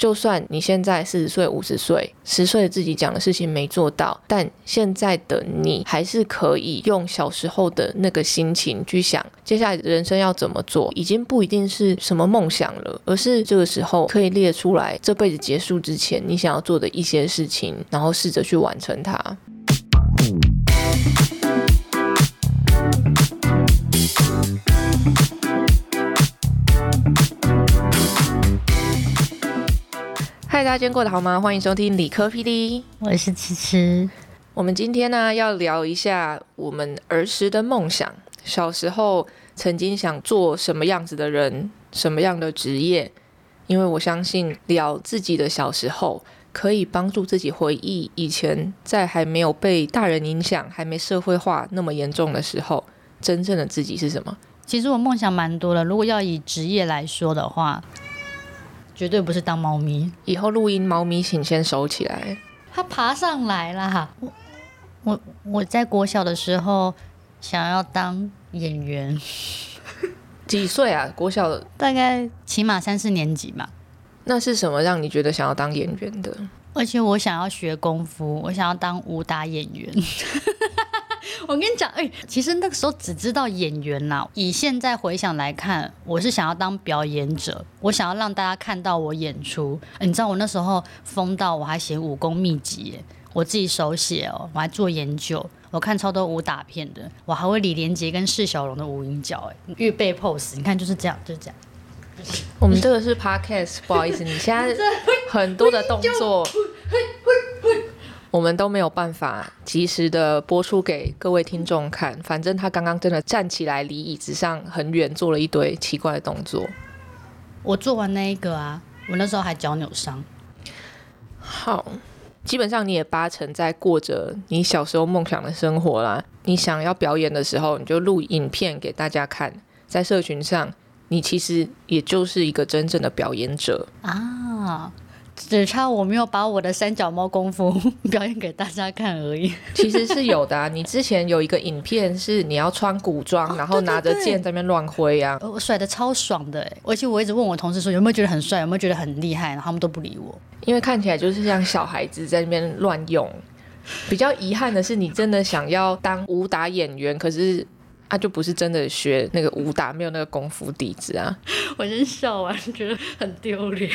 就算你现在四十岁、五十岁，十岁的自己讲的事情没做到，但现在的你还是可以用小时候的那个心情去想，接下来人生要怎么做，已经不一定是什么梦想了，而是这个时候可以列出来，这辈子结束之前你想要做的一些事情，然后试着去完成它。嗨，大家今天过得好吗？欢迎收听理科 PD，我是迟迟。我们今天呢要聊一下我们儿时的梦想，小时候曾经想做什么样子的人，什么样的职业。因为我相信聊自己的小时候，可以帮助自己回忆以前在还没有被大人影响、还没社会化那么严重的时候，真正的自己是什么。其实我梦想蛮多的，如果要以职业来说的话。绝对不是当猫咪。以后录音，猫咪请先收起来。它爬上来啦！我我我在国小的时候想要当演员。几岁啊？国小大概起码三四年级吧。那是什么让你觉得想要当演员的？而且我想要学功夫，我想要当武打演员。我跟你讲，哎，其实那个时候只知道演员呐。以现在回想来看，我是想要当表演者，我想要让大家看到我演出。你知道我那时候疯到我还写武功秘籍，我自己手写哦，我还做研究，我看超多武打片的，我还会李连杰跟释小龙的无影脚，哎，预备 pose，你看就是这样，就是这样。我们这个是 podcast，不好意思，你现在 很多的动作。我们都没有办法及时的播出给各位听众看。反正他刚刚真的站起来，离椅子上很远，做了一堆奇怪的动作。我做完那一个啊，我那时候还脚扭伤。好，基本上你也八成在过着你小时候梦想的生活啦。你想要表演的时候，你就录影片给大家看，在社群上，你其实也就是一个真正的表演者啊。只差我没有把我的三脚猫功夫 表演给大家看而已。其实是有的啊，你之前有一个影片是你要穿古装，然后拿着剑在那边乱挥啊，我甩的超爽的哎！而且我一直问我同事说有没有觉得很帅，有没有觉得很厉害，然后他们都不理我，因为看起来就是像小孩子在那边乱用。比较遗憾的是，你真的想要当武打演员，可是啊，就不是真的学那个武打，没有那个功夫底子啊。我先笑完，觉得很丢脸。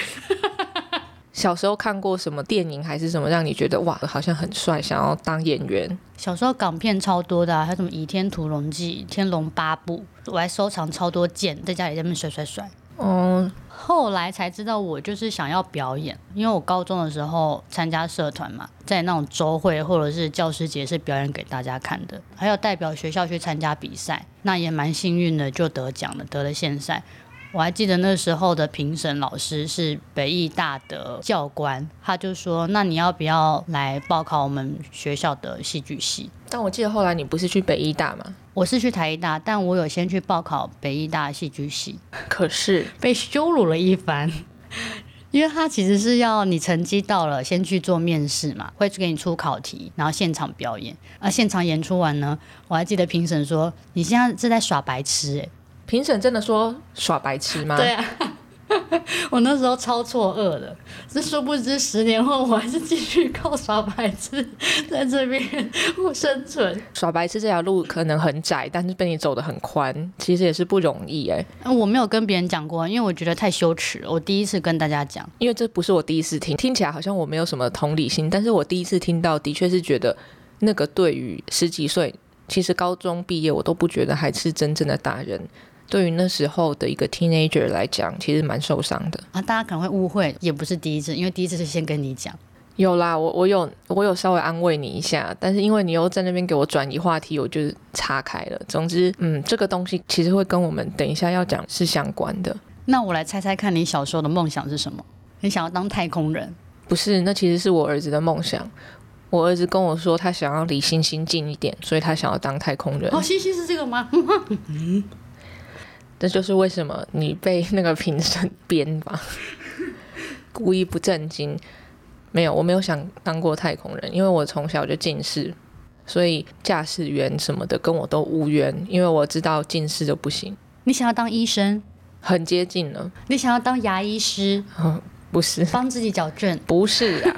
小时候看过什么电影还是什么，让你觉得哇，好像很帅，想要当演员？小时候港片超多的，还有什么《倚天屠龙记》《天龙八部》，我还收藏超多剑，在家里在那边甩甩甩。嗯，后来才知道我就是想要表演，因为我高中的时候参加社团嘛，在那种周会或者是教师节是表演给大家看的，还有代表学校去参加比赛，那也蛮幸运的，就得奖了，得了县赛。我还记得那时候的评审老师是北艺大的教官，他就说：“那你要不要来报考我们学校的戏剧系？”但我记得后来你不是去北艺大吗？我是去台艺大，但我有先去报考北艺大戏剧系，可是被羞辱了一番，因为他其实是要你成绩到了先去做面试嘛，会给你出考题，然后现场表演。啊，现场演出完呢，我还记得评审说：“你现在是在耍白痴。”哎。评审真的说耍白痴吗？对啊，我那时候超错愕的，这殊不知十年后我还是继续靠耍白痴 在这边生存。耍白痴这条路可能很窄，但是被你走得很宽，其实也是不容易哎。我没有跟别人讲过，因为我觉得太羞耻了。我第一次跟大家讲，因为这不是我第一次听，听起来好像我没有什么同理心，但是我第一次听到，的确是觉得那个对于十几岁，其实高中毕业我都不觉得还是真正的大人。对于那时候的一个 teenager 来讲，其实蛮受伤的啊。大家可能会误会，也不是第一次，因为第一次是先跟你讲。有啦，我我有我有稍微安慰你一下，但是因为你又在那边给我转移话题，我就岔开了。总之，嗯，这个东西其实会跟我们等一下要讲是相关的。那我来猜猜看你小时候的梦想是什么？你想要当太空人？不是，那其实是我儿子的梦想。我儿子跟我说，他想要离星星近一点，所以他想要当太空人。哦，星星是这个吗？这就是为什么你被那个评审 编吧，故意不正经。没有，我没有想当过太空人，因为我从小就近视，所以驾驶员什么的跟我都无缘。因为我知道近视就不行。你想要当医生？很接近了。你想要当牙医师？不是帮自己矫正，不是啊，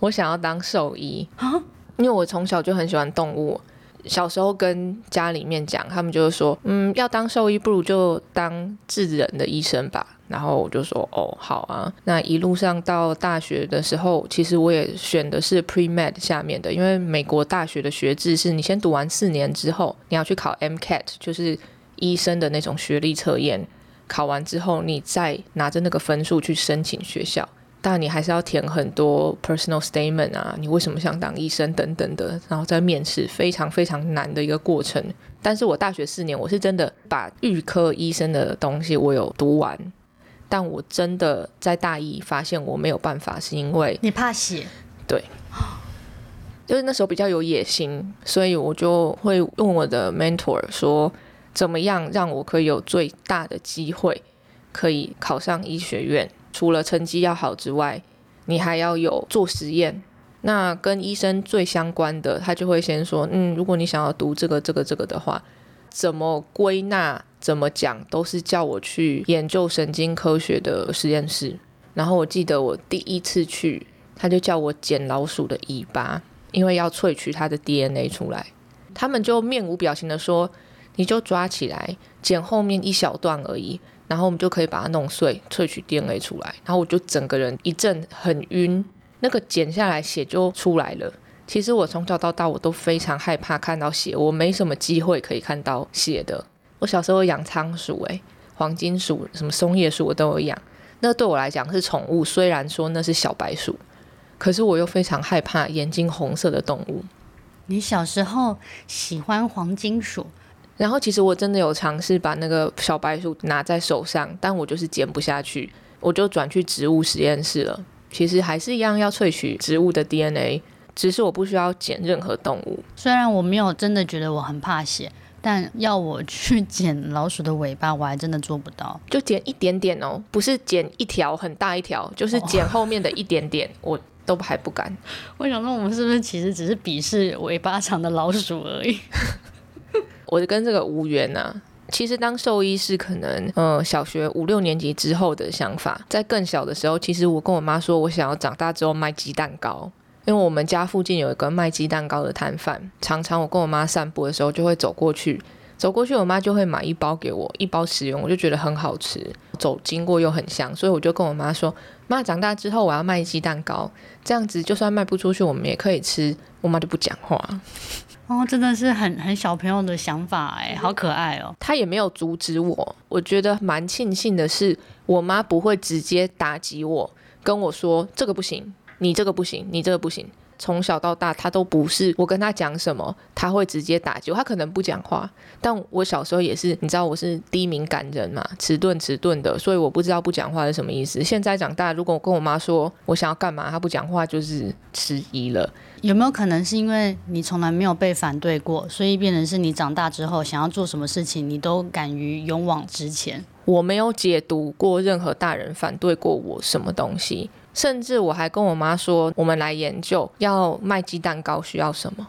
我想要当兽医啊，因为我从小就很喜欢动物。小时候跟家里面讲，他们就是说，嗯，要当兽医不如就当治人的医生吧。然后我就说，哦，好啊。那一路上到大学的时候，其实我也选的是 pre med 下面的，因为美国大学的学制是你先读完四年之后，你要去考 MCAT，就是医生的那种学历测验。考完之后，你再拿着那个分数去申请学校。但你还是要填很多 personal statement 啊，你为什么想当医生等等的，然后在面试，非常非常难的一个过程。但是我大学四年，我是真的把预科医生的东西我有读完，但我真的在大一发现我没有办法，是因为你怕写，对，就是那时候比较有野心，所以我就会问我的 mentor 说，怎么样让我可以有最大的机会可以考上医学院。除了成绩要好之外，你还要有做实验。那跟医生最相关的，他就会先说：嗯，如果你想要读这个、这个、这个的话，怎么归纳、怎么讲，都是叫我去研究神经科学的实验室。然后我记得我第一次去，他就叫我剪老鼠的尾巴，因为要萃取它的 DNA 出来。他们就面无表情的说：你就抓起来，剪后面一小段而已。然后我们就可以把它弄碎，萃取 DNA 出来。然后我就整个人一阵很晕，那个剪下来血就出来了。其实我从小到大我都非常害怕看到血，我没什么机会可以看到血的。我小时候养仓鼠，诶，黄金鼠、什么松叶鼠我都有养。那对我来讲是宠物，虽然说那是小白鼠，可是我又非常害怕眼睛红色的动物。你小时候喜欢黄金鼠？然后其实我真的有尝试把那个小白鼠拿在手上，但我就是剪不下去，我就转去植物实验室了。其实还是一样要萃取植物的 DNA，只是我不需要剪任何动物。虽然我没有真的觉得我很怕血，但要我去剪老鼠的尾巴，我还真的做不到。就剪一点点哦，不是剪一条很大一条，就是剪后面的一点点，我都还不敢。我想说，我们是不是其实只是鄙视尾巴长的老鼠而已？我跟这个无缘呐。其实当兽医是可能，呃，小学五六年级之后的想法。在更小的时候，其实我跟我妈说，我想要长大之后卖鸡蛋糕，因为我们家附近有一个卖鸡蛋糕的摊贩，常常我跟我妈散步的时候就会走过去，走过去，我妈就会买一包给我，一包食用，我就觉得很好吃，走经过又很香，所以我就跟我妈说，妈，长大之后我要卖鸡蛋糕，这样子就算卖不出去，我们也可以吃。我妈就不讲话。哦，真的是很很小朋友的想法哎，好可爱哦。他也没有阻止我，我觉得蛮庆幸的是，我妈不会直接打击我，跟我说这个不行，你这个不行，你这个不行。从小到大，他都不是我跟他讲什么，他会直接打击我。他可能不讲话，但我小时候也是，你知道我是低敏感人嘛，迟钝迟钝的，所以我不知道不讲话是什么意思。现在长大，如果我跟我妈说我想要干嘛，她不讲话就是迟疑了。有没有可能是因为你从来没有被反对过，所以变成是你长大之后想要做什么事情，你都敢于勇往直前？我没有解读过任何大人反对过我什么东西。甚至我还跟我妈说，我们来研究要卖鸡蛋糕需要什么。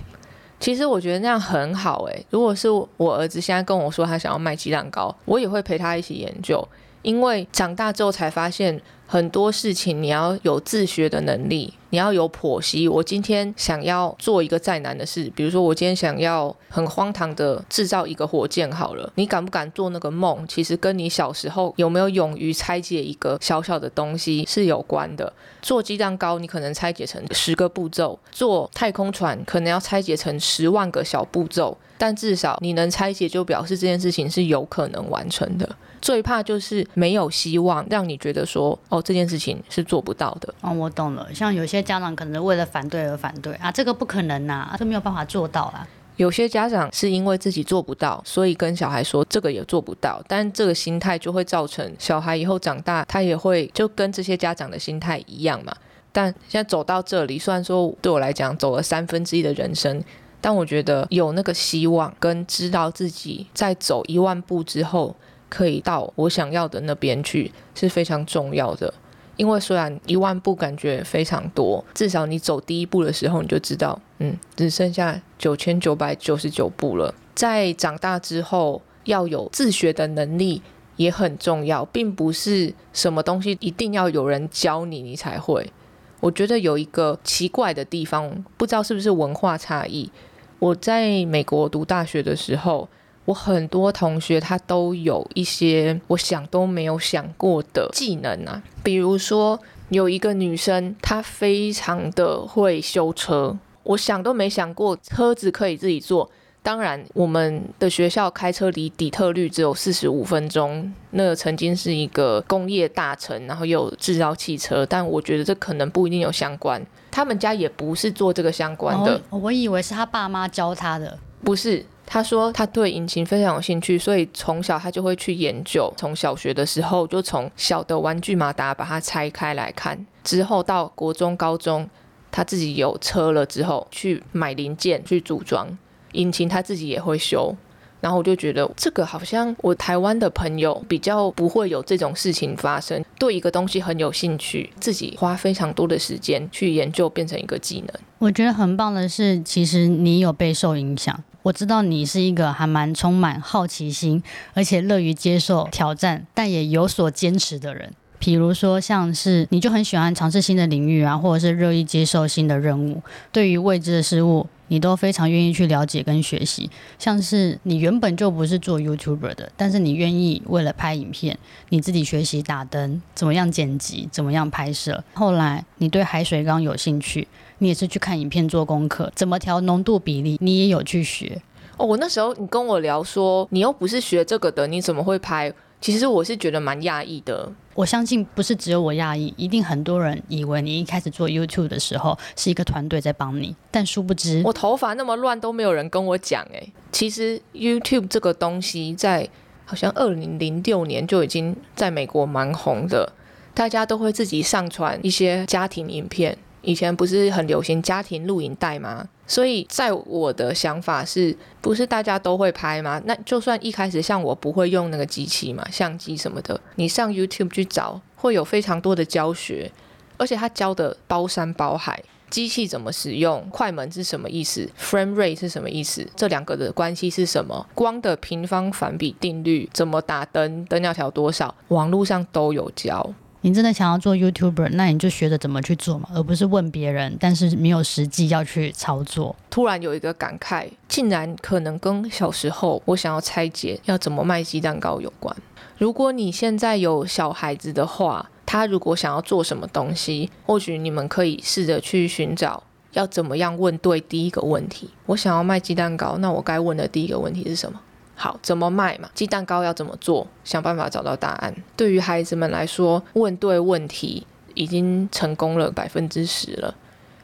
其实我觉得那样很好诶，如果是我儿子现在跟我说他想要卖鸡蛋糕，我也会陪他一起研究，因为长大之后才发现。很多事情你要有自学的能力，你要有剖析。我今天想要做一个再难的事，比如说我今天想要很荒唐的制造一个火箭，好了，你敢不敢做那个梦？其实跟你小时候有没有勇于拆解一个小小的东西是有关的。做鸡蛋糕，你可能拆解成十个步骤；做太空船，可能要拆解成十万个小步骤。但至少你能拆解，就表示这件事情是有可能完成的。最怕就是没有希望，让你觉得说，哦，这件事情是做不到的。哦，我懂了。像有些家长可能为了反对而反对啊，这个不可能呐，这没有办法做到啊。有些家长是因为自己做不到，所以跟小孩说这个也做不到，但这个心态就会造成小孩以后长大，他也会就跟这些家长的心态一样嘛。但现在走到这里，虽然说对我来讲走了三分之一的人生，但我觉得有那个希望跟知道自己在走一万步之后。可以到我想要的那边去是非常重要的，因为虽然一万步感觉非常多，至少你走第一步的时候你就知道，嗯，只剩下九千九百九十九步了。在长大之后，要有自学的能力，也很重要，并不是什么东西一定要有人教你你才会。我觉得有一个奇怪的地方，不知道是不是文化差异。我在美国读大学的时候，我很多同学他都有一些我想都没有想过的技能啊，比如说有一个女生，她非常的会修车，我想都没想过车子可以自己做。当然，我们的学校开车离底特律只有四十五分钟。那曾经是一个工业大城，然后又有制造汽车，但我觉得这可能不一定有相关。他们家也不是做这个相关的。我以为是他爸妈教他的，不是。他说他对引擎非常有兴趣，所以从小他就会去研究。从小学的时候，就从小的玩具马达把它拆开来看，之后到国中、高中，他自己有车了之后，去买零件去组装。引擎他自己也会修，然后我就觉得这个好像我台湾的朋友比较不会有这种事情发生。对一个东西很有兴趣，自己花非常多的时间去研究，变成一个技能。我觉得很棒的是，其实你有备受影响。我知道你是一个还蛮充满好奇心，而且乐于接受挑战，但也有所坚持的人。比如说，像是你就很喜欢尝试新的领域啊，或者是乐意接受新的任务，对于未知的事物。你都非常愿意去了解跟学习，像是你原本就不是做 YouTuber 的，但是你愿意为了拍影片，你自己学习打灯，怎么样剪辑，怎么样拍摄。后来你对海水缸有兴趣，你也是去看影片做功课，怎么调浓度比例，你也有去学。哦，我那时候你跟我聊说，你又不是学这个的，你怎么会拍？其实我是觉得蛮讶异的。我相信不是只有我讶异，一定很多人以为你一开始做 YouTube 的时候是一个团队在帮你，但殊不知我头发那么乱都没有人跟我讲诶，其实 YouTube 这个东西在好像二零零六年就已经在美国蛮红的，大家都会自己上传一些家庭影片。以前不是很流行家庭录影带吗？所以在我的想法是，不是大家都会拍吗？那就算一开始像我不会用那个机器嘛，相机什么的，你上 YouTube 去找，会有非常多的教学，而且他教的包山包海，机器怎么使用，快门是什么意思，frame rate 是什么意思，这两个的关系是什么，光的平方反比定律，怎么打灯，灯要调多少，网络上都有教。你真的想要做 YouTuber，那你就学着怎么去做嘛，而不是问别人，但是没有实际要去操作。突然有一个感慨，竟然可能跟小时候我想要拆解要怎么卖鸡蛋糕有关。如果你现在有小孩子的话，他如果想要做什么东西，或许你们可以试着去寻找要怎么样问对第一个问题。我想要卖鸡蛋糕，那我该问的第一个问题是什么？好，怎么卖嘛？鸡蛋糕要怎么做？想办法找到答案。对于孩子们来说，问对问题已经成功了百分之十了。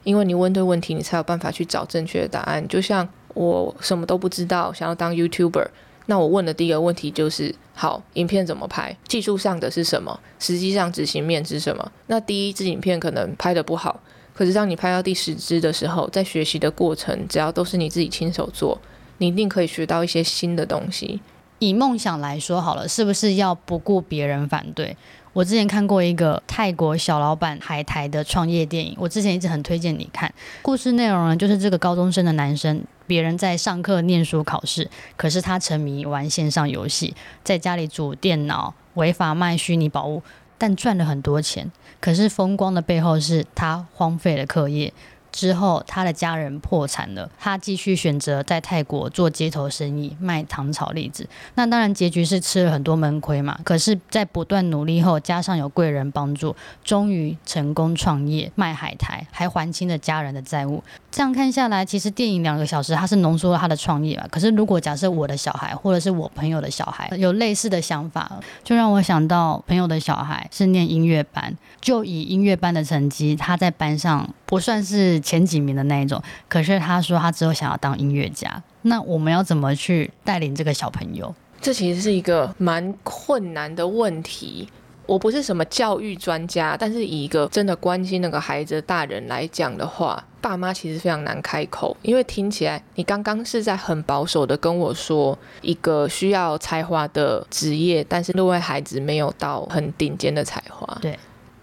因为你问对问题，你才有办法去找正确的答案。就像我什么都不知道，想要当 YouTuber，那我问的第一个问题就是：好，影片怎么拍？技术上的是什么？实际上执行面是什么？那第一支影片可能拍的不好，可是当你拍到第十支的时候，在学习的过程，只要都是你自己亲手做。你一定可以学到一些新的东西。以梦想来说好了，是不是要不顾别人反对？我之前看过一个泰国小老板海苔的创业电影，我之前一直很推荐你看。故事内容呢，就是这个高中生的男生，别人在上课念书考试，可是他沉迷玩线上游戏，在家里煮电脑，违法卖虚拟宝物，但赚了很多钱。可是风光的背后是他荒废了课业。之后，他的家人破产了，他继续选择在泰国做街头生意，卖糖炒栗子。那当然，结局是吃了很多闷亏嘛。可是，在不断努力后，加上有贵人帮助，终于成功创业，卖海苔，还还清了家人的债务。这样看下来，其实电影两个小时，他是浓缩了他的创业嘛。可是，如果假设我的小孩，或者是我朋友的小孩，有类似的想法，就让我想到朋友的小孩是念音乐班，就以音乐班的成绩，他在班上不算是。前几名的那一种，可是他说他之后想要当音乐家，那我们要怎么去带领这个小朋友？这其实是一个蛮困难的问题。我不是什么教育专家，但是以一个真的关心那个孩子的大人来讲的话，爸妈其实非常难开口，因为听起来你刚刚是在很保守的跟我说一个需要才华的职业，但是那位孩子没有到很顶尖的才华。对，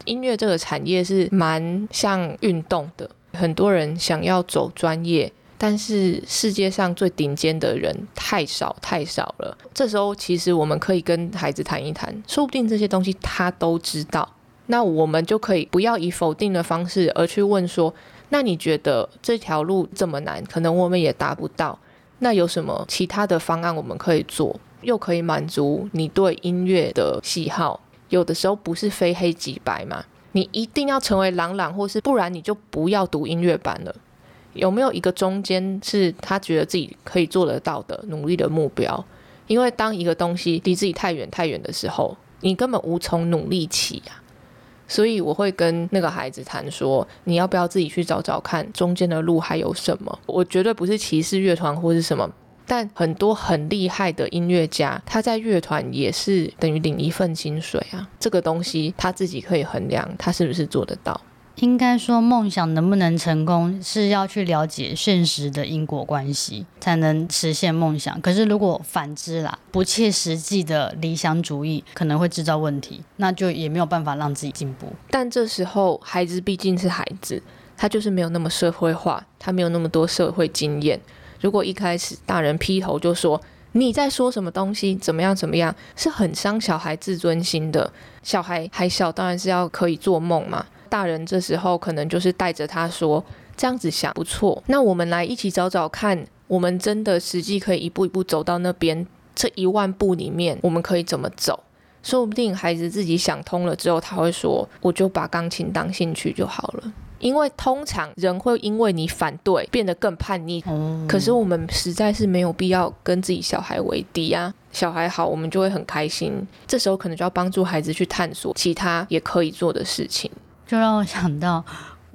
音乐这个产业是蛮像运动的。很多人想要走专业。但是世界上最顶尖的人太少太少了。这时候其实我们可以跟孩子谈一谈，说不定这些东西他都知道。那我们就可以不要以否定的方式，而去问说：那你觉得这条路这么难，可能我们也达不到。那有什么其他的方案我们可以做，又可以满足你对音乐的喜好？有的时候不是非黑即白嘛，你一定要成为朗朗，或是不然你就不要读音乐班了。有没有一个中间是他觉得自己可以做得到的努力的目标？因为当一个东西离自己太远太远的时候，你根本无从努力起呀。所以我会跟那个孩子谈说，你要不要自己去找找看中间的路还有什么？我绝对不是歧视乐团或是什么，但很多很厉害的音乐家，他在乐团也是等于领一份薪水啊。这个东西他自己可以衡量，他是不是做得到。应该说，梦想能不能成功，是要去了解现实的因果关系，才能实现梦想。可是，如果反之啦，不切实际的理想主义，可能会制造问题，那就也没有办法让自己进步。但这时候，孩子毕竟是孩子，他就是没有那么社会化，他没有那么多社会经验。如果一开始大人劈头就说你在说什么东西，怎么样怎么样，是很伤小孩自尊心的。小孩还小，当然是要可以做梦嘛。大人这时候可能就是带着他说这样子想不错，那我们来一起找找看，我们真的实际可以一步一步走到那边，这一万步里面我们可以怎么走？说不定孩子自己想通了之后，他会说我就把钢琴当兴趣就好了。因为通常人会因为你反对变得更叛逆，可是我们实在是没有必要跟自己小孩为敌啊。小孩好，我们就会很开心。这时候可能就要帮助孩子去探索其他也可以做的事情。就让我想到，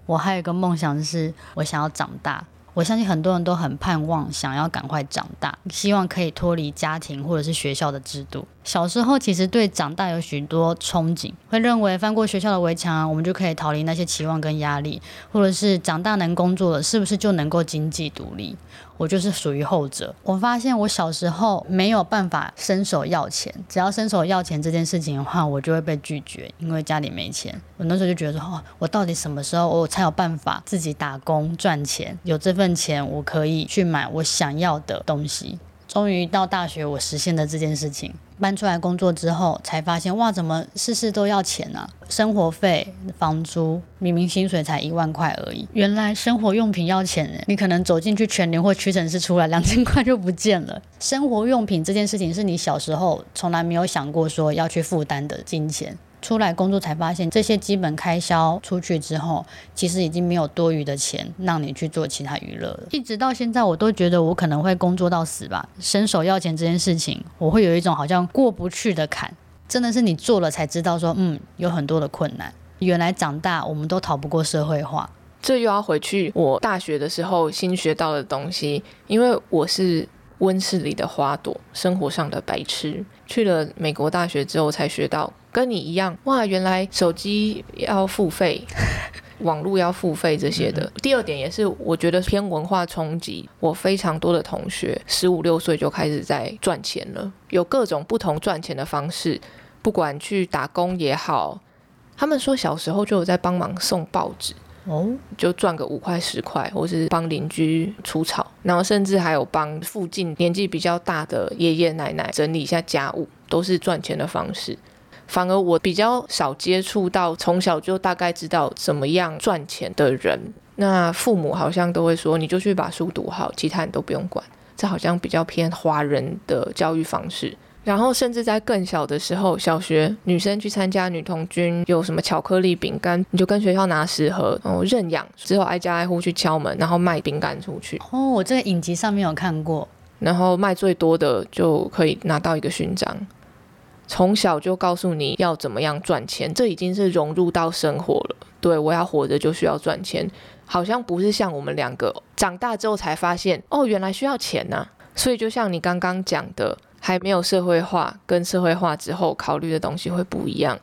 我还有一个梦想，是我想要长大。我相信很多人都很盼望，想要赶快长大，希望可以脱离家庭或者是学校的制度。小时候其实对长大有许多憧憬，会认为翻过学校的围墙，我们就可以逃离那些期望跟压力，或者是长大能工作了，是不是就能够经济独立？我就是属于后者。我发现我小时候没有办法伸手要钱，只要伸手要钱这件事情的话，我就会被拒绝，因为家里没钱。我那时候就觉得说，哦，我到底什么时候我才有办法自己打工赚钱？有这份钱，我可以去买我想要的东西。终于到大学，我实现了这件事情。搬出来工作之后，才发现哇，怎么事事都要钱啊？生活费、房租，明明薪水才一万块而已，原来生活用品要钱你可能走进去全联或屈臣氏出来，两千块就不见了。生活用品这件事情，是你小时候从来没有想过说要去负担的金钱。出来工作才发现，这些基本开销出去之后，其实已经没有多余的钱让你去做其他娱乐了。一直到现在，我都觉得我可能会工作到死吧。伸手要钱这件事情，我会有一种好像过不去的坎。真的是你做了才知道，说嗯，有很多的困难。原来长大我们都逃不过社会化。这又要回去我大学的时候新学到的东西，因为我是。温室里的花朵，生活上的白痴。去了美国大学之后，才学到跟你一样哇，原来手机要付费，网络要付费这些的。第二点也是，我觉得偏文化冲击。我非常多的同学十五六岁就开始在赚钱了，有各种不同赚钱的方式，不管去打工也好，他们说小时候就有在帮忙送报纸。哦，就赚个五块十块，或是帮邻居除草，然后甚至还有帮附近年纪比较大的爷爷奶奶整理一下家务，都是赚钱的方式。反而我比较少接触到从小就大概知道怎么样赚钱的人，那父母好像都会说，你就去把书读好，其他你都不用管。这好像比较偏华人的教育方式。然后甚至在更小的时候，小学女生去参加女童军，有什么巧克力饼干，你就跟学校拿十盒，然后认养，之后挨家挨户去敲门，然后卖饼干出去。哦，我这个影集上面有看过。然后卖最多的就可以拿到一个勋章。从小就告诉你要怎么样赚钱，这已经是融入到生活了。对我要活着就需要赚钱，好像不是像我们两个长大之后才发现，哦，原来需要钱呐。所以就像你刚刚讲的。还没有社会化，跟社会化之后考虑的东西会不一样。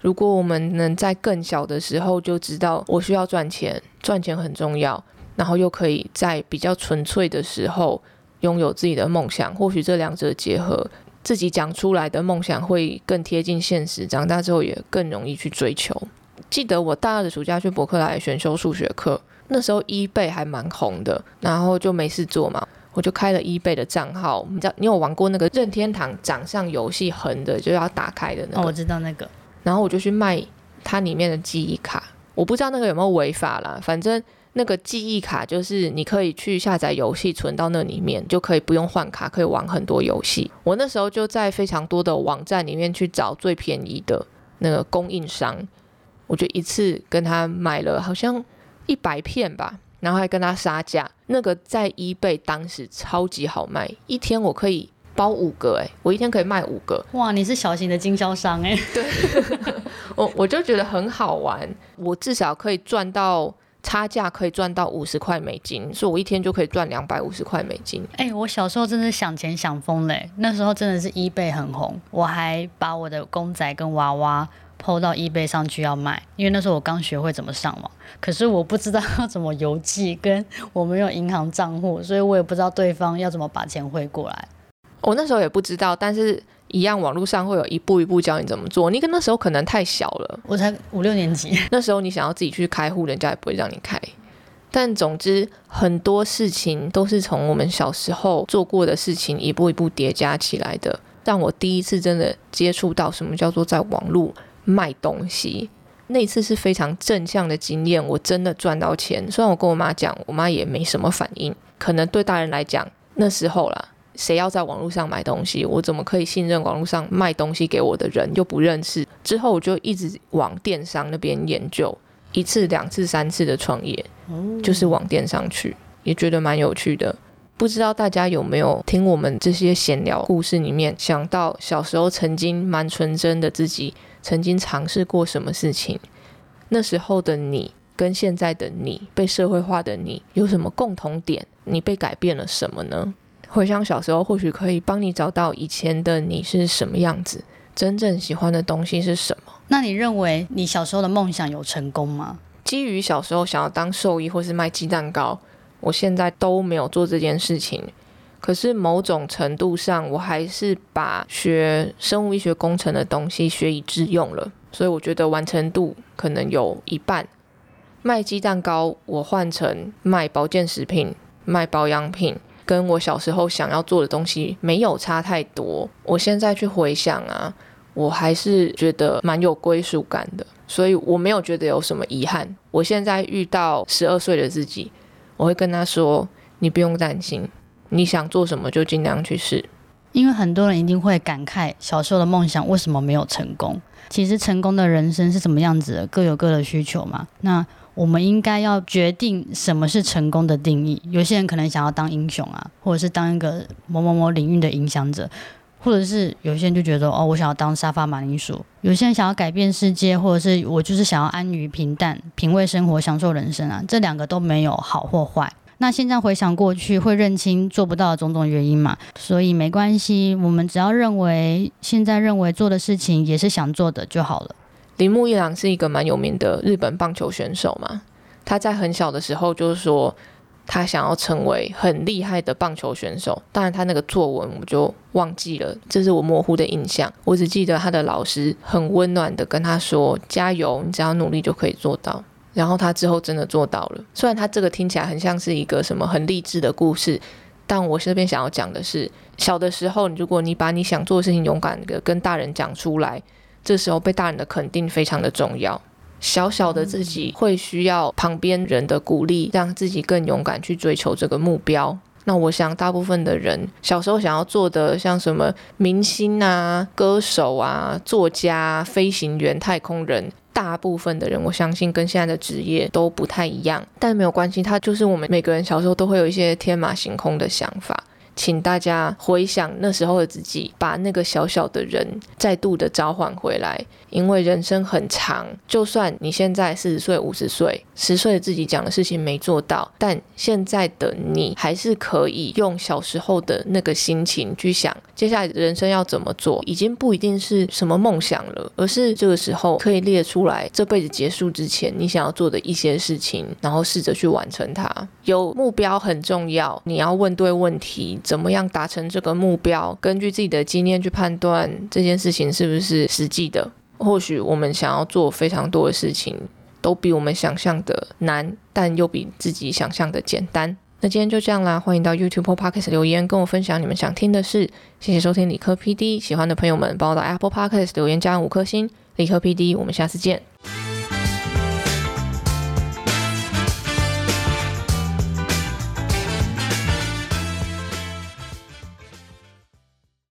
如果我们能在更小的时候就知道我需要赚钱，赚钱很重要，然后又可以在比较纯粹的时候拥有自己的梦想，或许这两者结合，自己讲出来的梦想会更贴近现实，长大之后也更容易去追求。记得我大二的暑假去伯克莱选修数学课，那时候 eBay 还蛮红的，然后就没事做嘛，我就开了 eBay 的账号。你知道你有玩过那个任天堂掌上游戏横的就要打开的那个？哦，我知道那个。然后我就去卖它里面的记忆卡，我不知道那个有没有违法啦，反正。那个记忆卡就是你可以去下载游戏存到那里面，就可以不用换卡，可以玩很多游戏。我那时候就在非常多的网站里面去找最便宜的那个供应商，我就一次跟他买了好像一百片吧，然后还跟他杀价。那个在 eBay 当时超级好卖，一天我可以包五个，哎，我一天可以卖五个。哇，你是小型的经销商哎。对，我我就觉得很好玩，我至少可以赚到。差价可以赚到五十块美金，所以我一天就可以赚两百五十块美金。哎，我小时候真的想钱想疯嘞，那时候真的是 eBay 很红，我还把我的公仔跟娃娃抛到 eBay 上去要卖，因为那时候我刚学会怎么上网，可是我不知道要怎么邮寄，跟我没有银行账户，所以我也不知道对方要怎么把钱汇过来。我那时候也不知道，但是。一样，网络上会有一步一步教你怎么做。你跟那时候可能太小了，我才五六年级。那时候你想要自己去开户，人家也不会让你开。但总之，很多事情都是从我们小时候做过的事情一步一步叠加起来的。让我第一次真的接触到什么叫做在网络卖东西，那次是非常正向的经验。我真的赚到钱，虽然我跟我妈讲，我妈也没什么反应。可能对大人来讲，那时候啦。谁要在网络上买东西？我怎么可以信任网络上卖东西给我的人又不认识？之后我就一直往电商那边研究，一次、两次、三次的创业，就是往电商去，也觉得蛮有趣的。不知道大家有没有听我们这些闲聊故事里面，想到小时候曾经蛮纯真的自己，曾经尝试过什么事情？那时候的你跟现在的你，被社会化的你有什么共同点？你被改变了什么呢？回想小时候，或许可以帮你找到以前的你是什么样子，真正喜欢的东西是什么。那你认为你小时候的梦想有成功吗？基于小时候想要当兽医或是卖鸡蛋糕，我现在都没有做这件事情。可是某种程度上，我还是把学生物医学工程的东西学以致用了，所以我觉得完成度可能有一半。卖鸡蛋糕，我换成卖保健食品、卖保养品。跟我小时候想要做的东西没有差太多。我现在去回想啊，我还是觉得蛮有归属感的，所以我没有觉得有什么遗憾。我现在遇到十二岁的自己，我会跟他说：“你不用担心，你想做什么就尽量去试。”因为很多人一定会感慨小时候的梦想为什么没有成功。其实成功的人生是什么样子的，各有各的需求嘛。那我们应该要决定什么是成功的定义。有些人可能想要当英雄啊，或者是当一个某某某领域的影响者，或者是有些人就觉得哦，我想要当沙发马铃薯。有些人想要改变世界，或者是我就是想要安于平淡，品味生活，享受人生啊。这两个都没有好或坏。那现在回想过去，会认清做不到的种种原因嘛？所以没关系，我们只要认为现在认为做的事情也是想做的就好了。铃木一郎是一个蛮有名的日本棒球选手嘛，他在很小的时候就是说他想要成为很厉害的棒球选手，当然他那个作文我就忘记了，这是我模糊的印象，我只记得他的老师很温暖的跟他说：“加油，你只要努力就可以做到。”然后他之后真的做到了。虽然他这个听起来很像是一个什么很励志的故事，但我这边想要讲的是，小的时候如果你把你想做的事情勇敢的跟大人讲出来。这时候被大人的肯定非常的重要，小小的自己会需要旁边人的鼓励，让自己更勇敢去追求这个目标。那我想，大部分的人小时候想要做的，像什么明星啊、歌手啊、作家、飞行员、太空人，大部分的人，我相信跟现在的职业都不太一样。但没有关系，它就是我们每个人小时候都会有一些天马行空的想法。请大家回想那时候的自己，把那个小小的人再度的召唤回来。因为人生很长，就算你现在四十岁、五十岁，十岁的自己讲的事情没做到，但现在的你还是可以用小时候的那个心情去想，接下来人生要怎么做，已经不一定是什么梦想了，而是这个时候可以列出来，这辈子结束之前你想要做的一些事情，然后试着去完成它。有目标很重要，你要问对问题，怎么样达成这个目标？根据自己的经验去判断这件事情是不是实际的。或许我们想要做非常多的事情，都比我们想象的难，但又比自己想象的简单。那今天就这样啦，欢迎到 YouTube Podcast 留言跟我分享你们想听的事。谢谢收听理科 PD，喜欢的朋友们帮我到 Apple Podcast 留言加五颗星。理科 PD，我们下次见。